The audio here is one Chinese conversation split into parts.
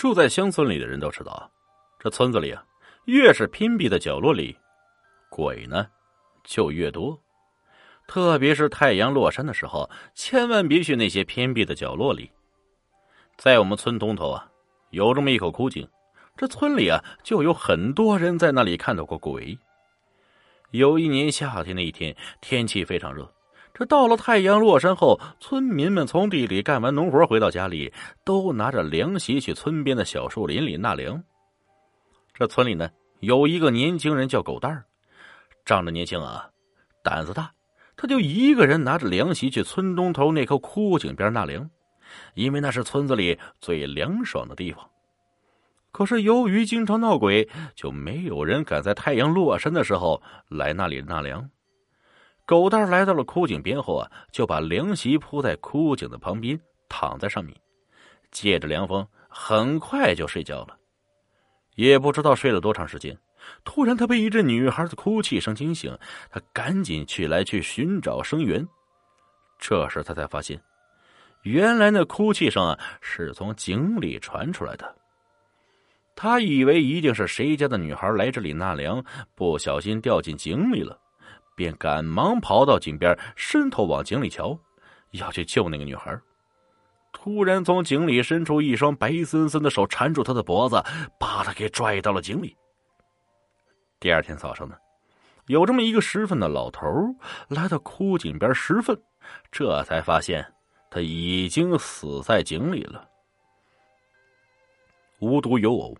住在乡村里的人都知道，这村子里啊，越是偏僻的角落里，鬼呢就越多。特别是太阳落山的时候，千万别去那些偏僻的角落里。在我们村东头啊，有这么一口枯井，这村里啊就有很多人在那里看到过鬼。有一年夏天的一天，天气非常热。这到了太阳落山后，村民们从地里干完农活回到家里，都拿着凉席去村边的小树林里纳凉。这村里呢，有一个年轻人叫狗蛋儿，长得年轻啊，胆子大，他就一个人拿着凉席去村东头那棵枯井边纳凉，因为那是村子里最凉爽的地方。可是由于经常闹鬼，就没有人敢在太阳落山的时候来那里纳凉。狗蛋来到了枯井边后啊，就把凉席铺在枯井的旁边，躺在上面，借着凉风，很快就睡觉了。也不知道睡了多长时间，突然他被一阵女孩的哭泣声惊醒，他赶紧去来去寻找声源。这时他才发现，原来那哭泣声啊是从井里传出来的。他以为一定是谁家的女孩来这里纳凉，不小心掉进井里了。便赶忙跑到井边，伸头往井里瞧，要去救那个女孩。突然，从井里伸出一双白森森的手，缠住他的脖子，把他给拽到了井里。第二天早上呢，有这么一个拾粪的老头来到枯井边拾粪，这才发现他已经死在井里了。无独有偶，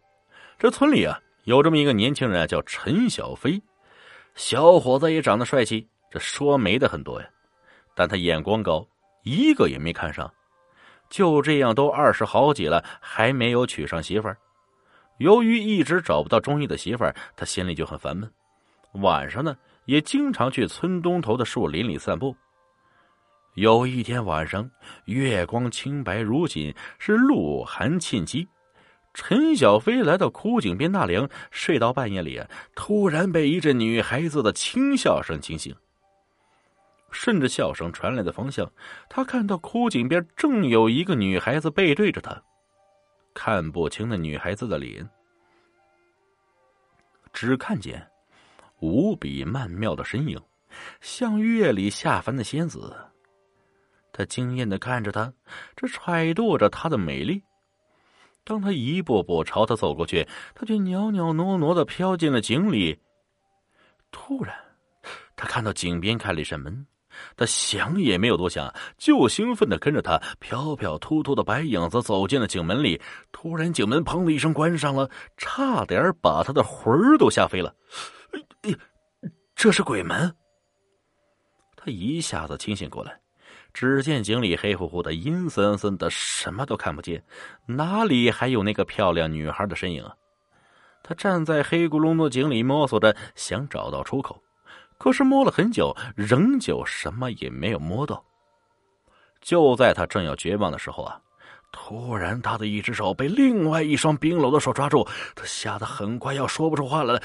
这村里啊，有这么一个年轻人啊，叫陈小飞。小伙子也长得帅气，这说媒的很多呀，但他眼光高，一个也没看上。就这样，都二十好几了，还没有娶上媳妇儿。由于一直找不到中意的媳妇儿，他心里就很烦闷。晚上呢，也经常去村东头的树林里散步。有一天晚上，月光清白如锦，是鹿晗沁鸡。陈小飞来到枯井边纳凉，睡到半夜里，突然被一阵女孩子的轻笑声惊醒。顺着笑声传来的方向，他看到枯井边正有一个女孩子背对着他，看不清那女孩子的脸，只看见无比曼妙的身影，像月里下凡的仙子。他惊艳的看着她，这揣度着她的美丽。当他一步步朝他走过去，他却袅袅挪挪的飘进了井里。突然，他看到井边开了一扇门，他想也没有多想，就兴奋的跟着他飘飘突突的白影子走进了井门里。突然，井门砰的一声关上了，差点把他的魂儿都吓飞了。这是鬼门！他一下子清醒过来。只见井里黑乎乎的、阴森森的，什么都看不见，哪里还有那个漂亮女孩的身影啊？他站在黑咕隆的井里，摸索着想找到出口，可是摸了很久，仍旧什么也没有摸到。就在他正要绝望的时候啊，突然他的一只手被另外一双冰冷的手抓住，他吓得很快要说不出话来了。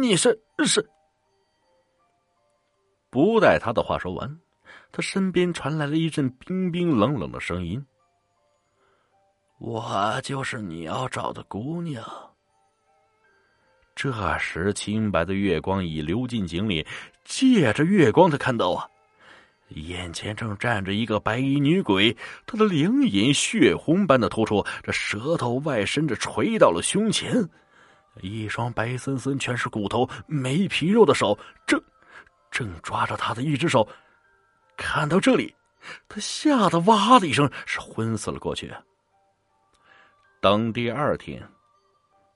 你是是？不待他的话说完。他身边传来了一阵冰冰冷冷的声音：“我就是你要找的姑娘。”这时，清白的月光已流进井里，借着月光，他看到啊，眼前正站着一个白衣女鬼，她的灵隐血红般的突出，这舌头外伸着垂到了胸前，一双白森森、全是骨头、没皮肉的手，正正抓着他的一只手。看到这里，他吓得哇的一声，是昏死了过去。等第二天，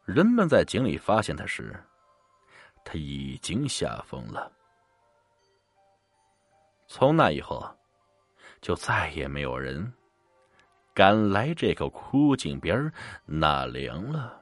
人们在井里发现他时，他已经吓疯了。从那以后，就再也没有人敢来这个枯井边纳凉了。